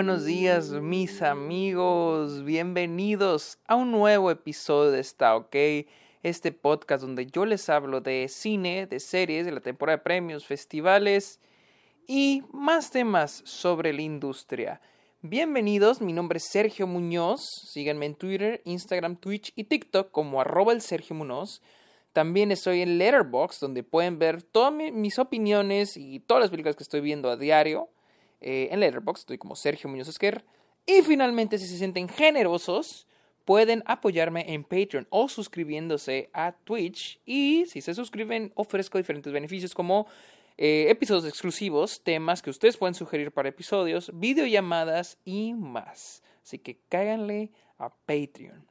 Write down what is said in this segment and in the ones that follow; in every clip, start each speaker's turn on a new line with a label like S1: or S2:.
S1: buenos días mis amigos, bienvenidos a un nuevo episodio de Está OK, este podcast donde yo les hablo de cine, de series, de la temporada de premios, festivales y más temas sobre la industria. Bienvenidos, mi nombre es Sergio Muñoz, síganme en Twitter, Instagram, Twitch y TikTok como arroba el Sergio Muñoz. También estoy en Letterboxd, donde pueden ver todas mis opiniones y todas las películas que estoy viendo a diario. Eh, en Letterboxd estoy como Sergio Muñoz Esquer. Y finalmente, si se sienten generosos, pueden apoyarme en Patreon o suscribiéndose a Twitch. Y si se suscriben, ofrezco diferentes beneficios como eh, episodios exclusivos, temas que ustedes pueden sugerir para episodios, videollamadas y más. Así que cáiganle a Patreon.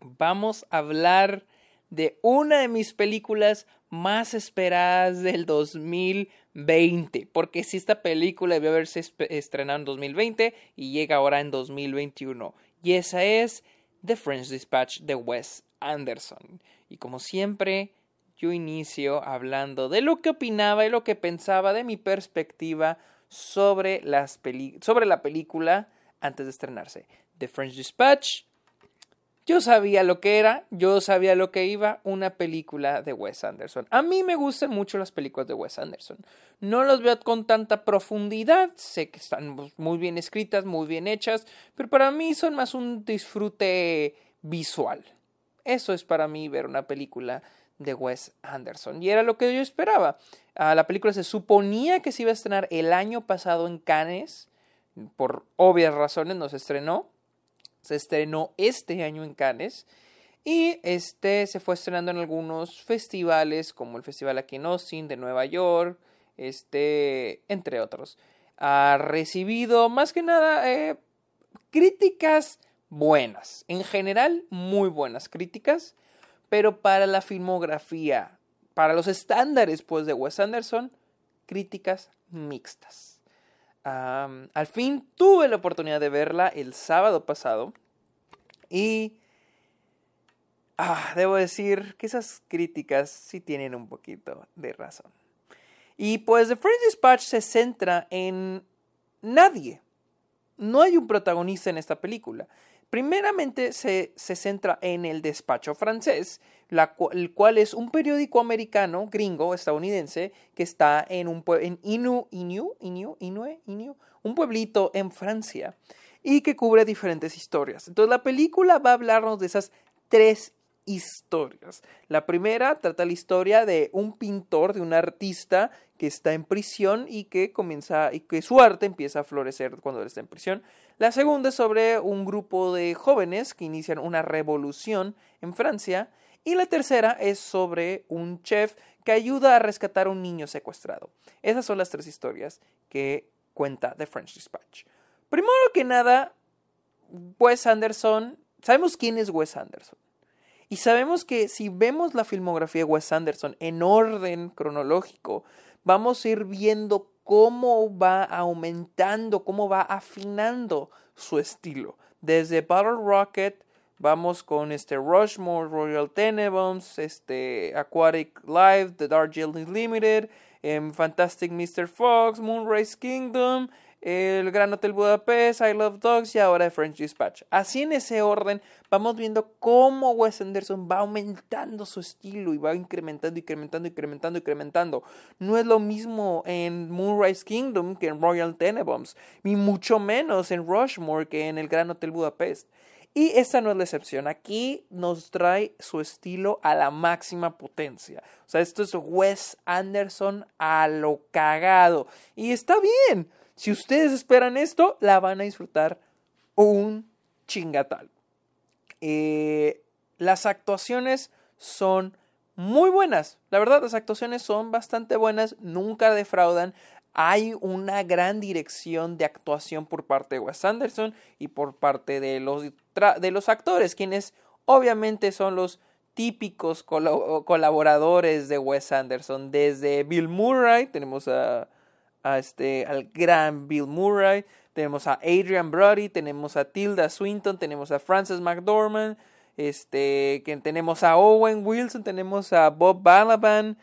S1: Vamos a hablar de una de mis películas más esperadas del 2020. Porque si esta película debió haberse estrenado en 2020 y llega ahora en 2021. Y esa es The French Dispatch de Wes Anderson. Y como siempre, yo inicio hablando de lo que opinaba y lo que pensaba de mi perspectiva sobre, las sobre la película antes de estrenarse. The French Dispatch yo sabía lo que era, yo sabía lo que iba, una película de Wes Anderson. A mí me gustan mucho las películas de Wes Anderson. No las veo con tanta profundidad, sé que están muy bien escritas, muy bien hechas, pero para mí son más un disfrute visual. Eso es para mí ver una película de Wes Anderson. Y era lo que yo esperaba. Ah, la película se suponía que se iba a estrenar el año pasado en Cannes. Por obvias razones no se estrenó se estrenó este año en Cannes y este se fue estrenando en algunos festivales como el Festival aquí en de Nueva York, este, entre otros. Ha recibido más que nada eh, críticas buenas, en general muy buenas críticas, pero para la filmografía, para los estándares pues de Wes Anderson, críticas mixtas al fin tuve la oportunidad de verla el sábado pasado y ah, debo decir que esas críticas sí tienen un poquito de razón. Y pues The French Dispatch se centra en nadie. No hay un protagonista en esta película. Primeramente se, centra en el despacho francés, el cual es un periódico americano, gringo, estadounidense, que está en un en Inu, Inu, Inu, Inue, Inu, un pueblito en Francia, y que cubre diferentes historias. Entonces la película va a hablarnos de esas tres historias. La primera trata la historia de un pintor, de un artista que está en prisión y que comienza y que su arte empieza a florecer cuando él está en prisión. La segunda es sobre un grupo de jóvenes que inician una revolución en Francia y la tercera es sobre un chef que ayuda a rescatar a un niño secuestrado. Esas son las tres historias que cuenta The French Dispatch. Primero que nada, Wes Anderson, sabemos quién es Wes Anderson. Y sabemos que si vemos la filmografía de Wes Anderson en orden cronológico, vamos a ir viendo cómo va aumentando, cómo va afinando su estilo. Desde Battle Rocket, vamos con este Rushmore, Royal Tenenbaums, este Aquatic Life, The Darjeeling Limited, em, Fantastic Mr. Fox, Moonrise Kingdom, el Gran Hotel Budapest, I Love Dogs y ahora French Dispatch. Así en ese orden vamos viendo cómo Wes Anderson va aumentando su estilo y va incrementando, incrementando, incrementando, incrementando. No es lo mismo en Moonrise Kingdom que en Royal Tenenbaums, ni mucho menos en Rushmore que en el Gran Hotel Budapest. Y esta no es la excepción. Aquí nos trae su estilo a la máxima potencia. O sea, esto es Wes Anderson a lo cagado. Y está bien. Si ustedes esperan esto, la van a disfrutar un chingatal. Eh, las actuaciones son muy buenas. La verdad, las actuaciones son bastante buenas, nunca defraudan. Hay una gran dirección de actuación por parte de Wes Anderson y por parte de los, de los actores, quienes obviamente son los típicos colaboradores de Wes Anderson. Desde Bill Murray, tenemos a este, al gran Bill Murray, tenemos a Adrian Brody, tenemos a Tilda Swinton, tenemos a Frances McDormand, este, que tenemos a Owen Wilson, tenemos a Bob Balaban,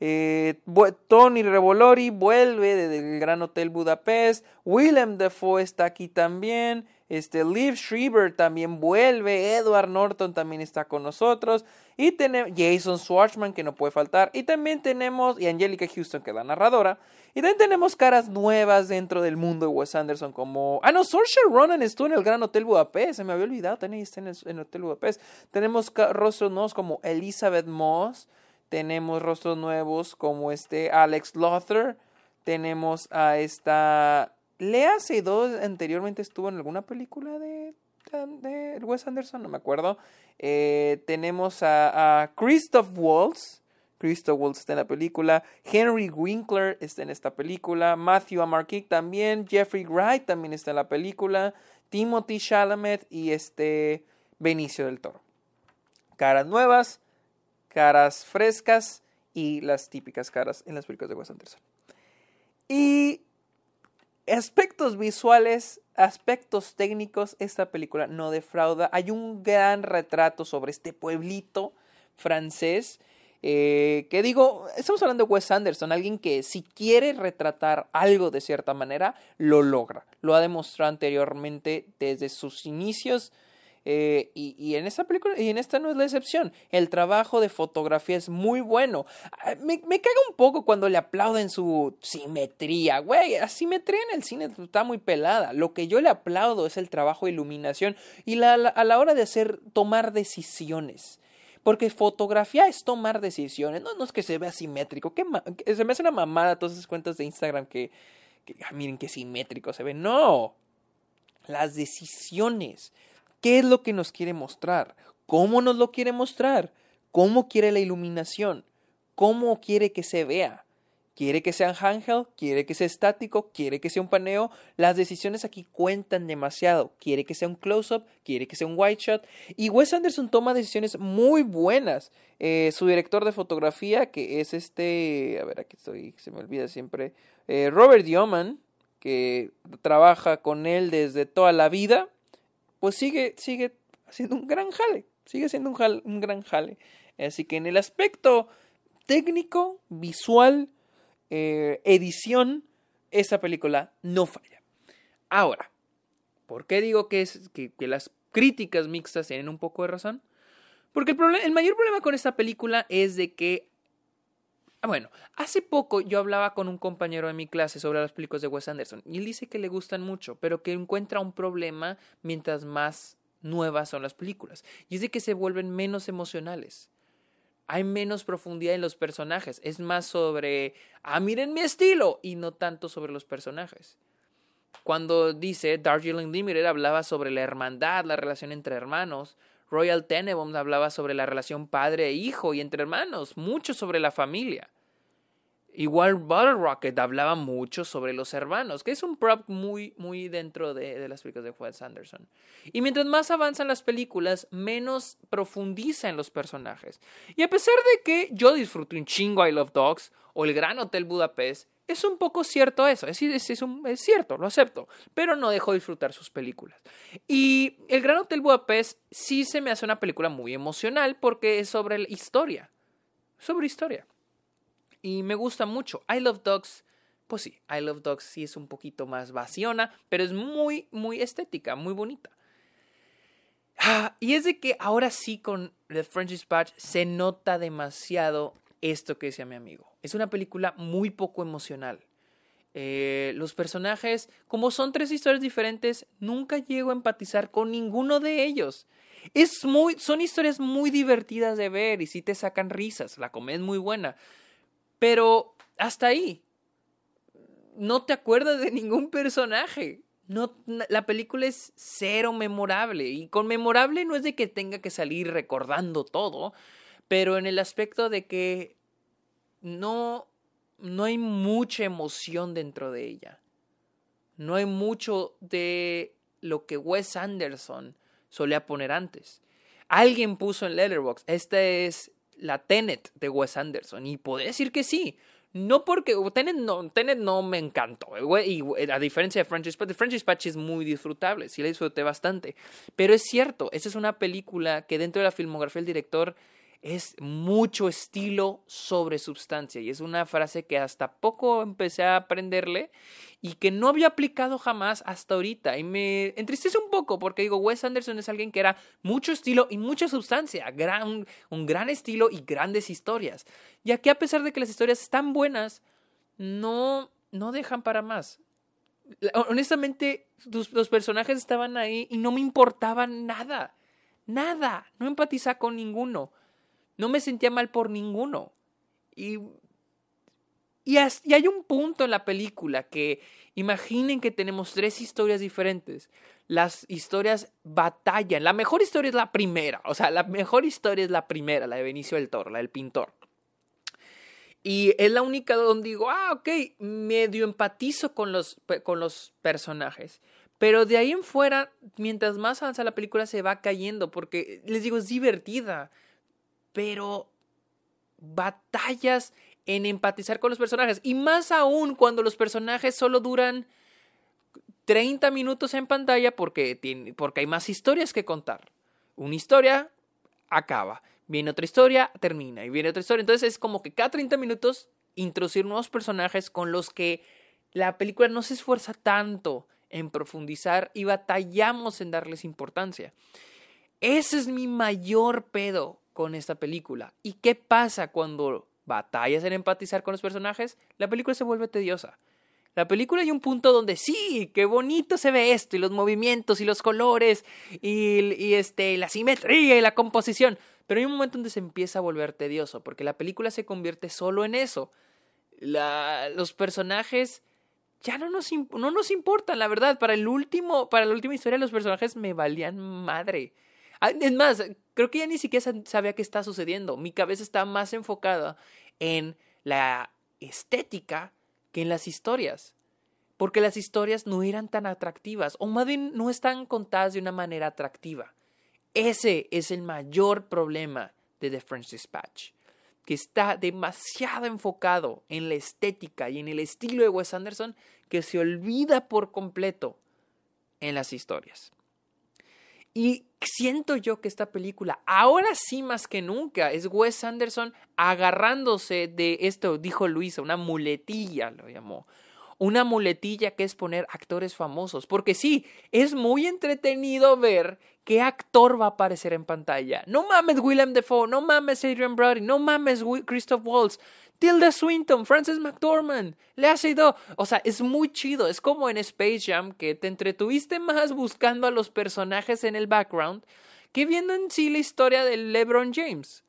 S1: Eh, Tony Revolori vuelve del Gran Hotel Budapest. Willem Dafoe está aquí también. Este, Liv Schreiber también vuelve. Edward Norton también está con nosotros. Y tenemos Jason Schwartzman, que no puede faltar. Y también tenemos, y Angelica Houston, que es la narradora. Y también tenemos caras nuevas dentro del mundo de Wes Anderson, como. Ah, no, Saoirse Ronan estuvo en el Gran Hotel Budapest. Se me había olvidado, también está en el, Hotel Budapest. Tenemos rostros nuevos como Elizabeth Moss. Tenemos rostros nuevos como este Alex Lothar. Tenemos a esta Lea Seydoux anteriormente estuvo en alguna película de, de Wes Anderson, no me acuerdo. Eh, tenemos a, Christoph Waltz. Christoph Waltz está en la película. Henry Winkler está en esta película. Matthew Amarkick también. Jeffrey Wright también está en la película. Timothy Chalamet y este Benicio del Toro. Caras nuevas, caras frescas y las típicas caras en las películas de Wes Anderson. Y aspectos visuales, aspectos técnicos, esta película no defrauda. Hay un gran retrato sobre este pueblito francés. Eh, que digo, estamos hablando de Wes Anderson, alguien que si quiere retratar algo de cierta manera, lo logra. Lo ha demostrado anteriormente desde sus inicios eh, y, en esta película, y en esta no es la excepción. El trabajo de fotografía es muy bueno. Ah, me, me caga un poco cuando le aplauden su simetría. Güey, la simetría en el cine está muy pelada. Lo que yo le aplaudo es el trabajo de iluminación y a la hora de hacer, tomar decisiones. Porque fotografía es tomar decisiones. No, es que se vea simétrico. se me hace una mamada todas esas cuentas de Instagram que, que ah, miren qué simétrico se ve. No. Las decisiones. ¿Qué es lo que nos quiere mostrar? ¿Cómo nos lo quiere mostrar? ¿Cómo quiere la iluminación? ¿Cómo quiere que se vea? ¿Quiere que sea un handheld? ¿Quiere que sea estático? ¿Quiere que sea un paneo? Las decisiones aquí cuentan demasiado. ¿Quiere que sea un close-up? ¿Quiere que sea un wide shot? Y Wes Anderson toma decisiones muy buenas. Eh, su director de fotografía, que es este... A ver, aquí estoy, se me olvida siempre. Eh, Robert Yeoman, que trabaja con él desde toda la vida pues sigue, sigue haciendo un gran jale, sigue siendo un, un gran jale. Así que en el aspecto técnico, visual, eh, edición, esa película no falla. Ahora, ¿por qué digo que, es, que, las críticas mixtas tienen un poco de razón? Porque el, el mayor problema con esta película es de que Ah, bueno, hace poco yo hablaba con un compañero de mi clase sobre las películas de Wes Anderson y él dice que le gustan mucho, pero que encuentra un problema mientras más nuevas son las películas. Y es de que se vuelven menos emocionales. Hay menos profundidad en los personajes. Es más sobre, ah, miren mi estilo, y no tanto sobre los personajes. Cuando dice Darjeeling Limited hablaba sobre la hermandad, la relación entre hermanos. Royal Tenenbaums hablaba sobre la relación padre e hijo y entre hermanos, mucho sobre la familia. Igual Bottle Rocket hablaba mucho sobre los hermanos, que es un prop muy, muy dentro de, las películas de Wes Anderson. Y mientras más avanzan las películas, menos profundiza en los personajes. Y a pesar de que yo disfruto un chingo I Love Dogs o El Gran Hotel Budapest, es un poco cierto eso, es, cierto, lo acepto, pero no dejo de disfrutar sus películas. Y El Gran Hotel Budapest sí se me hace una película muy emocional porque es sobre historia, sobre historia. Y me gusta mucho. I Love Dogs, pues sí, I Love Dogs sí es un poquito más vaciona, pero es muy, muy estética, muy bonita. Ah, y es de que ahora sí con The French Dispatch se nota demasiado esto que decía mi amigo. Es una película muy poco emocional. Eh, los personajes, como son tres historias diferentes, nunca llego a empatizar con ninguno de ellos. Es muy, son historias muy divertidas de ver y sí te sacan risas. La comedia es muy buena. Pero hasta ahí. No te acuerdas de ningún personaje. No, la película es cero memorable. Y con memorable no es de que tenga que salir recordando todo, pero en el aspecto de que no, no hay mucha emoción dentro de ella. No hay mucho de lo que Wes Anderson solía poner antes. Alguien puso en Letterboxd, esta es la Tenet de Wes Anderson, y puedo decir que sí. No porque Tenet no, Tenet no me encantó, y a diferencia de French Dispatch, French Dispatch es muy disfrutable, sí la disfruté bastante. Pero es cierto, esa es una película que dentro de la filmografía del director es mucho estilo sobre substancia. Y es una frase que hasta poco empecé a aprenderle y que no había aplicado jamás hasta ahorita. Y me entristece un poco porque digo, Wes Anderson es alguien que era mucho estilo y mucha sustancia, gran, un gran estilo y grandes historias. Y aquí a pesar de que las historias están buenas, no, no dejan para más. Honestamente, los personajes estaban ahí y no me importaban nada. Nada. No empatizaba con ninguno. No me sentía mal por ninguno. Y, y, hay un punto en la película que imaginen que tenemos tres historias diferentes. Las historias batallan. La mejor historia es la primera. O sea, la mejor historia es la primera, la de Benicio del Toro, la del pintor. Y es la única donde digo, ah, ok, medio empatizo con los, con los personajes. Pero de ahí en fuera, mientras más avanza la película, se va cayendo, porque les digo, es divertida pero batallas en empatizar con los personajes. Y más aún cuando los personajes solo duran 30 minutos en pantalla porque, porque hay más historias que contar. Una historia acaba, viene otra historia, termina, y viene otra historia. Entonces es como que cada 30 minutos introducir nuevos personajes con los que la película no se esfuerza tanto en profundizar y batallamos en darles importancia. Ese es mi mayor pedo con esta película. ¿Y qué pasa cuando batallas en empatizar con los personajes? La película se vuelve tediosa. La película hay un punto donde sí, qué bonito se ve esto, y los movimientos, y los colores, y, este, la simetría y la composición. Pero hay un momento donde se empieza a volver tedioso, porque la película se convierte solo en eso. los personajes ya no nos, no nos importan, la verdad. Para el último, para la última historia, los personajes me valían madre. Ah, es más, creo que ya ni siquiera sabía qué está sucediendo. Mi cabeza está más enfocada en la estética que en las historias. Porque las historias no eran tan atractivas, o más bien no están contadas de una manera atractiva. Ese es el mayor problema de The French Dispatch, que está demasiado enfocado en la estética y en el estilo de Wes Anderson que se olvida por completo en las historias. Y siento yo que esta película, ahora sí más que nunca, es Wes Anderson agarrándose de esto, dijo Luisa, una muletilla, lo llamó. Una muletilla que es poner actores famosos. Porque sí, es muy entretenido ver qué actor va a aparecer en pantalla. No mames Willem Dafoe, no mames Adrian Brody, no mames Christoph Waltz. Tilda Swinton, Frances McDormand, le ha sido, o sea, es muy chido, es como en Space Jam que te entretuviste más buscando a los personajes en el background que viendo en sí la historia de LeBron James.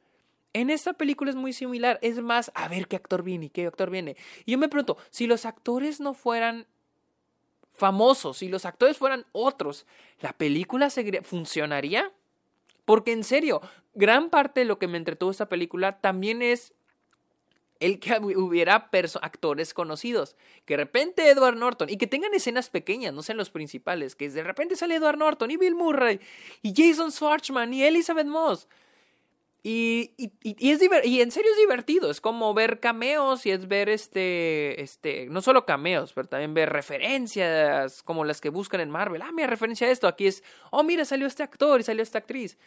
S1: En esta película es muy similar, es más, a ver qué actor viene y qué actor viene. Y yo me pregunto, si los actores no fueran famosos, si los actores fueran otros, ¿la película funcionaría? Porque en serio, gran parte de lo que me entretuvo esta película también es el que hubiera actores conocidos. Que de repente Edward Norton, y que tengan escenas pequeñas, no sean los principales, que de repente sale Edward Norton y Bill Murray, y Jason Schwartzman y Elizabeth Moss. Y, es y en serio es divertido, es como ver cameos y es ver este, este, no solo cameos, pero también ver referencias como las que buscan en Marvel. Ah, mira, referencia a esto, aquí es, oh, mira, salió este actor y salió esta actriz.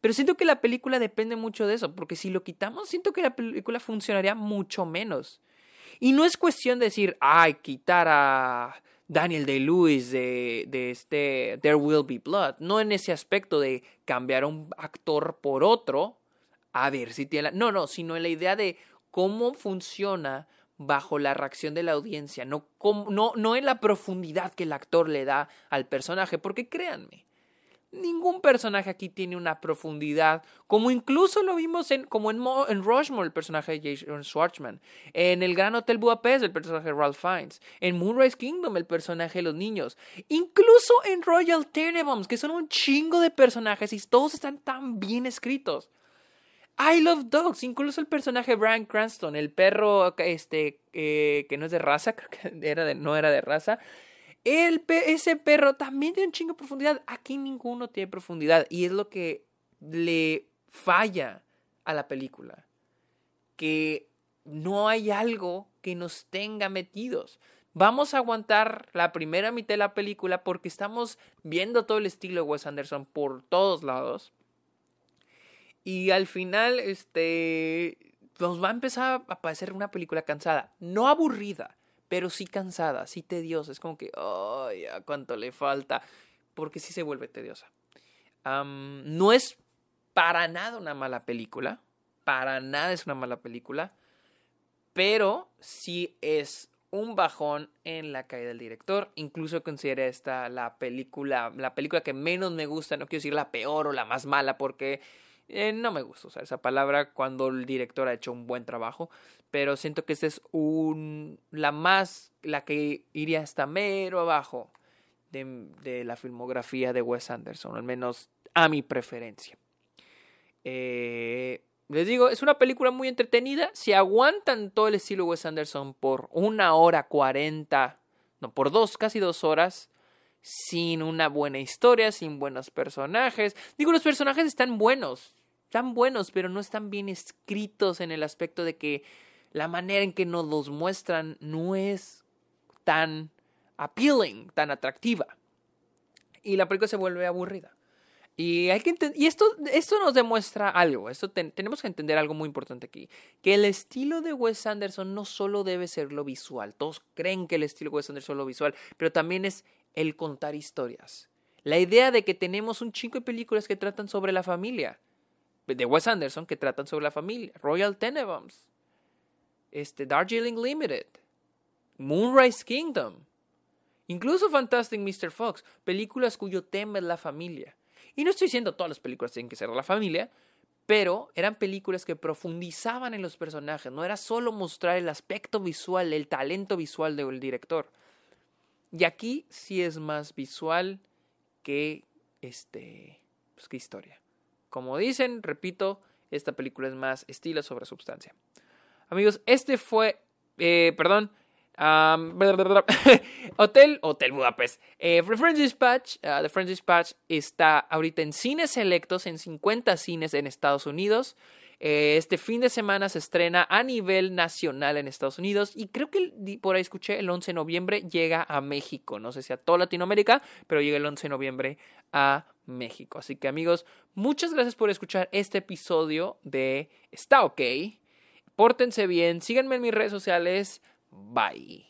S1: Pero siento que la película depende mucho de eso, porque si lo quitamos, siento que la película funcionaría mucho menos. Y no es cuestión de decir, ay, quitar a Daniel Day-Lewis de, de este There Will Be Blood. No en ese aspecto de cambiar un actor por otro, a ver si tiene la... No, no, sino en la idea de cómo funciona bajo la reacción de la audiencia, no, no, no en la profundidad que el actor le da al personaje, porque créanme, Ningún personaje aquí tiene una profundidad, como incluso lo vimos en, como en, en Rushmore, el personaje de Jason Schwartzman, en El Gran Hotel Budapest, el personaje de Ralph Fiennes, en Moonrise Kingdom, el personaje de los niños, incluso en Royal Tenenbaums, que son un chingo de personajes y todos están tan bien escritos. I Love Dogs, incluso el personaje Brian Cranston, el perro este, eh, que no es de raza, creo que era de, no era de raza, el ese perro también tiene un chingo de profundidad. Aquí ninguno tiene profundidad. Y es lo que le falla a la película. Que no hay algo que nos tenga metidos. Vamos a aguantar la primera mitad de la película porque estamos viendo todo el estilo de Wes Anderson por todos lados. Y al final, este, nos va a empezar a parecer una película cansada. No aburrida, pero sí cansada, sí tediosa. Es como que, ay, a cuánto le falta. Porque sí se vuelve tediosa. no es para nada una mala película. Para nada es una mala película. Pero sí es un bajón en la caída del director. Incluso considero esta la película, la película que menos me gusta. No quiero decir la peor o la más mala porque eh, no me gusta usar esa palabra cuando el director ha hecho un buen trabajo. Pero siento que esta es la más, la que iría hasta mero abajo de, de la filmografía de Wes Anderson. Al menos a mi preferencia. Eh, les digo, es una película muy entretenida. Si aguantan todo el estilo Wes Anderson por una hora cuarenta, no, por dos, casi dos horas, sin una buena historia, sin buenos personajes. Digo, los personajes están buenos, están buenos, pero no están bien escritos en el aspecto de que la manera en que nos los muestran no es tan appealing, tan atractiva. Y la película se vuelve aburrida. Y, hay que y esto, esto nos demuestra algo, esto tenemos que entender algo muy importante aquí, que el estilo de Wes Anderson no solo debe ser lo visual, todos creen que el estilo de Wes Anderson es lo visual, pero también es el contar historias. La idea de que tenemos un chingo de películas que tratan sobre la familia, de Wes Anderson que tratan sobre la familia, Royal Tenenbaums, este, Darjeeling Limited, Moonrise Kingdom, incluso Fantastic Mr. Fox, películas cuyo tema es la familia. Y no estoy diciendo todas las películas tienen que ser de la familia, pero eran películas que profundizaban en los personajes, no era solo mostrar el aspecto visual, el talento visual del director. Y aquí sí es más visual que este pues, que historia. Como dicen, repito, esta película es más estilo sobre substancia. Amigos, este fue, eh, perdón, Hotel, Hotel Budapest. Eh, The French Dispatch, uh, The French Dispatch está ahorita en cines selectos, en 50 cines en Estados Unidos. Eh, este fin de semana se estrena a nivel nacional en Estados Unidos y creo que por ahí escuché el 11 de noviembre llega a México. No sé si a toda Latinoamérica, pero llega el 11 de noviembre a México. Así que amigos, muchas gracias por escuchar este episodio de Está OK. Pórtense bien, síganme en mis redes sociales. Bye.